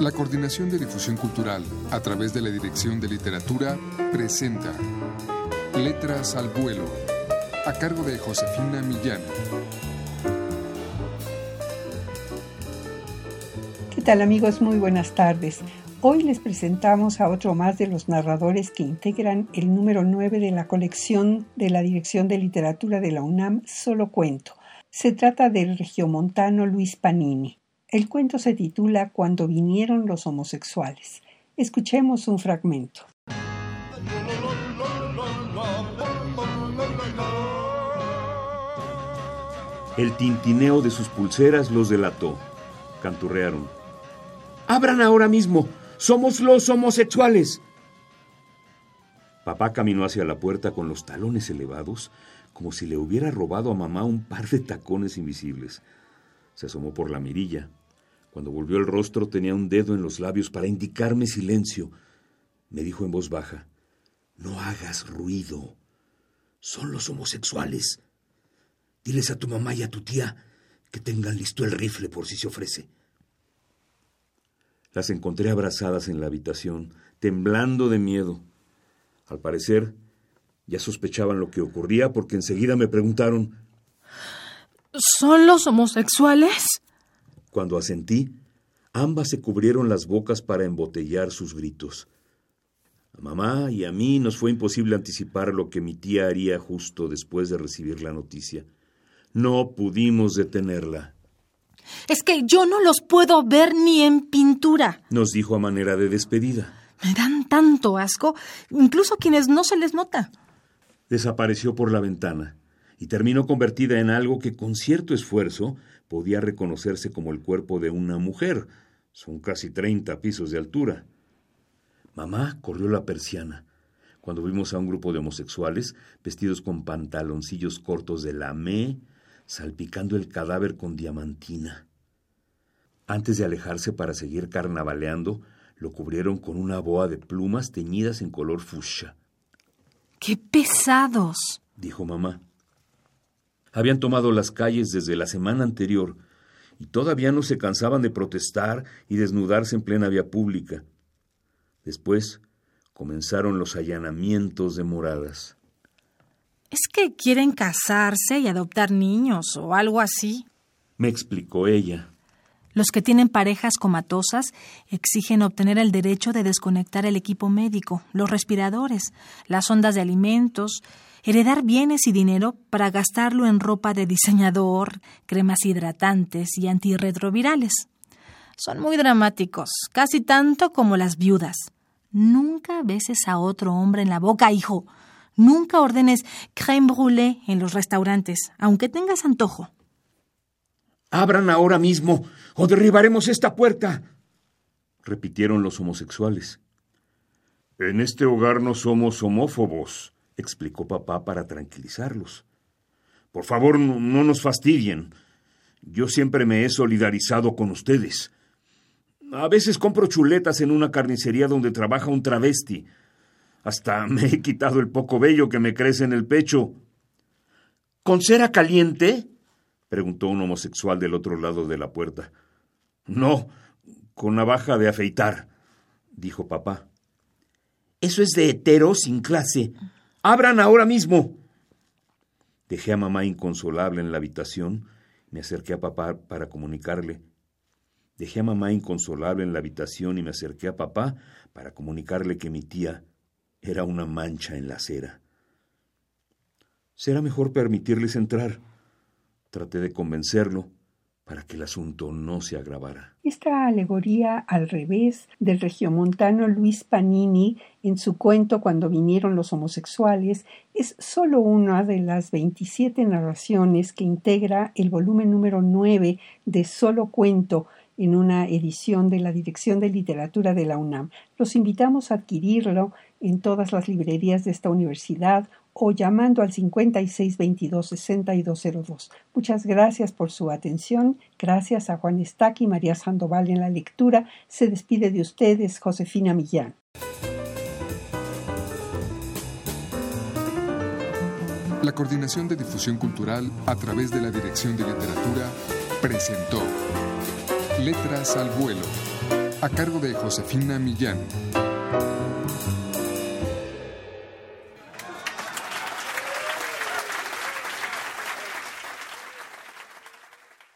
La Coordinación de Difusión Cultural, a través de la Dirección de Literatura, presenta Letras al Vuelo, a cargo de Josefina Millán. ¿Qué tal amigos? Muy buenas tardes. Hoy les presentamos a otro más de los narradores que integran el número 9 de la colección de la Dirección de Literatura de la UNAM, Solo Cuento. Se trata del regiomontano Luis Panini. El cuento se titula Cuando vinieron los homosexuales. Escuchemos un fragmento. El tintineo de sus pulseras los delató. Canturrearon. ¡Abran ahora mismo! ¡Somos los homosexuales! Papá caminó hacia la puerta con los talones elevados, como si le hubiera robado a mamá un par de tacones invisibles. Se asomó por la mirilla. Cuando volvió el rostro tenía un dedo en los labios para indicarme silencio. Me dijo en voz baja, No hagas ruido. Son los homosexuales. Diles a tu mamá y a tu tía que tengan listo el rifle por si se ofrece. Las encontré abrazadas en la habitación, temblando de miedo. Al parecer, ya sospechaban lo que ocurría porque enseguida me preguntaron ¿Son los homosexuales? Cuando asentí, ambas se cubrieron las bocas para embotellar sus gritos. A mamá y a mí nos fue imposible anticipar lo que mi tía haría justo después de recibir la noticia. No pudimos detenerla. Es que yo no los puedo ver ni en pintura, nos dijo a manera de despedida. Me dan tanto asco, incluso a quienes no se les nota. Desapareció por la ventana y terminó convertida en algo que con cierto esfuerzo podía reconocerse como el cuerpo de una mujer. Son casi treinta pisos de altura. Mamá corrió la persiana cuando vimos a un grupo de homosexuales vestidos con pantaloncillos cortos de lamé, salpicando el cadáver con diamantina. Antes de alejarse para seguir carnavaleando, lo cubrieron con una boa de plumas teñidas en color fuchsia. ¡Qué pesados! dijo mamá. Habían tomado las calles desde la semana anterior y todavía no se cansaban de protestar y desnudarse en plena vía pública. Después comenzaron los allanamientos de moradas. Es que quieren casarse y adoptar niños o algo así. Me explicó ella. Los que tienen parejas comatosas exigen obtener el derecho de desconectar el equipo médico, los respiradores, las ondas de alimentos, heredar bienes y dinero para gastarlo en ropa de diseñador, cremas hidratantes y antirretrovirales. Son muy dramáticos, casi tanto como las viudas. Nunca beses a otro hombre en la boca, hijo. Nunca ordenes crème brûlée en los restaurantes, aunque tengas antojo. Abran ahora mismo o derribaremos esta puerta, repitieron los homosexuales. En este hogar no somos homófobos, explicó papá para tranquilizarlos. Por favor, no, nos fastidien. Yo siempre me he solidarizado con ustedes. A veces compro chuletas en una carnicería donde trabaja un travesti. Hasta me he quitado el poco vello que me crece en el pecho. ¿Con cera caliente? preguntó un homosexual del otro lado de la puerta. No, con navaja de afeitar, dijo papá. Eso es de hetero sin clase, Abran ahora mismo. Dejé a mamá inconsolable en la habitación, me acerqué a papá para comunicarle. Dejé a mamá inconsolable en la habitación y me acerqué a papá para comunicarle que mi tía era una mancha en la acera. Será mejor permitirles entrar. Traté de convencerlo, para que el asunto no se agravara. Esta alegoría al revés del regiomontano Luis Panini en su cuento Cuando vinieron los homosexuales es solo una de las 27 narraciones que integra el volumen número 9 de Solo Cuento en una edición de la Dirección de Literatura de la UNAM. Los invitamos a adquirirlo en todas las librerías de esta universidad o llamando al 5622-6202. Muchas gracias por su atención. Gracias a Juan Estaque y María Sandoval en la lectura. Se despide de ustedes Josefina Millán. La Coordinación de Difusión Cultural a través de la Dirección de Literatura presentó Letras al Vuelo a cargo de Josefina Millán.